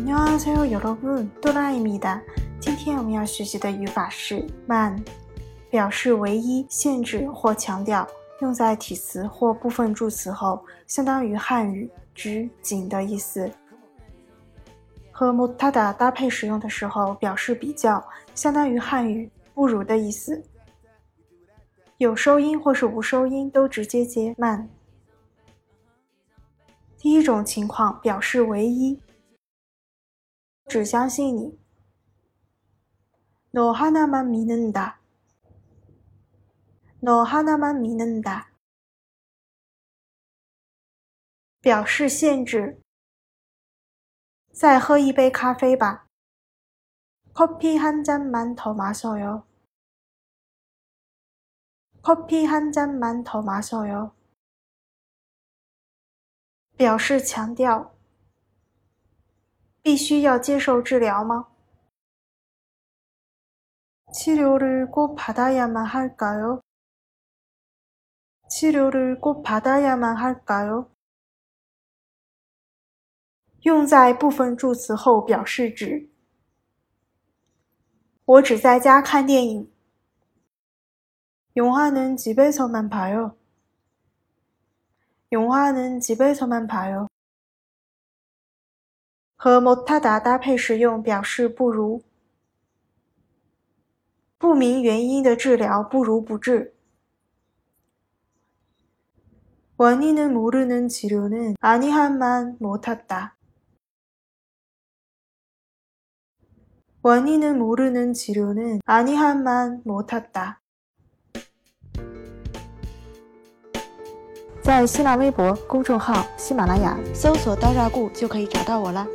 안녕하세요여러분多拉伊米的。今天我们要学习的语法是만，表示唯一、限制或强调，用在体词或部分助词后，相当于汉语“只”“仅”的意思。和못하다搭配使用的时候，表示比较，相当于汉语“不如”的意思。有收音或是无收音都直接接만。第一种情况表示唯一。 只相信你。너하나만믿는 다。 너하나만믿는 다。 表示限制。再喝一杯咖啡吧。커피한잔만더마셔 요。 커피한잔만더마셔 요。 表示强调。 必须要接受治疗吗？치료를꼭받아야만할까 요？ 치료를꼭받아야만할까 요？ 用在部分助词后表示指。我只在家看电影。영화는집에서만봐 요。 영화는집에서만봐 요。 和못하다搭配使用，表示不如。不明原因的治疗不如不治。원인을모르는치료는아니한만못하 다。 원인을모르는치료는아니한만못하 다。 在新浪微博公众号“喜马拉雅”搜索“刀扎固”就可以找到我了。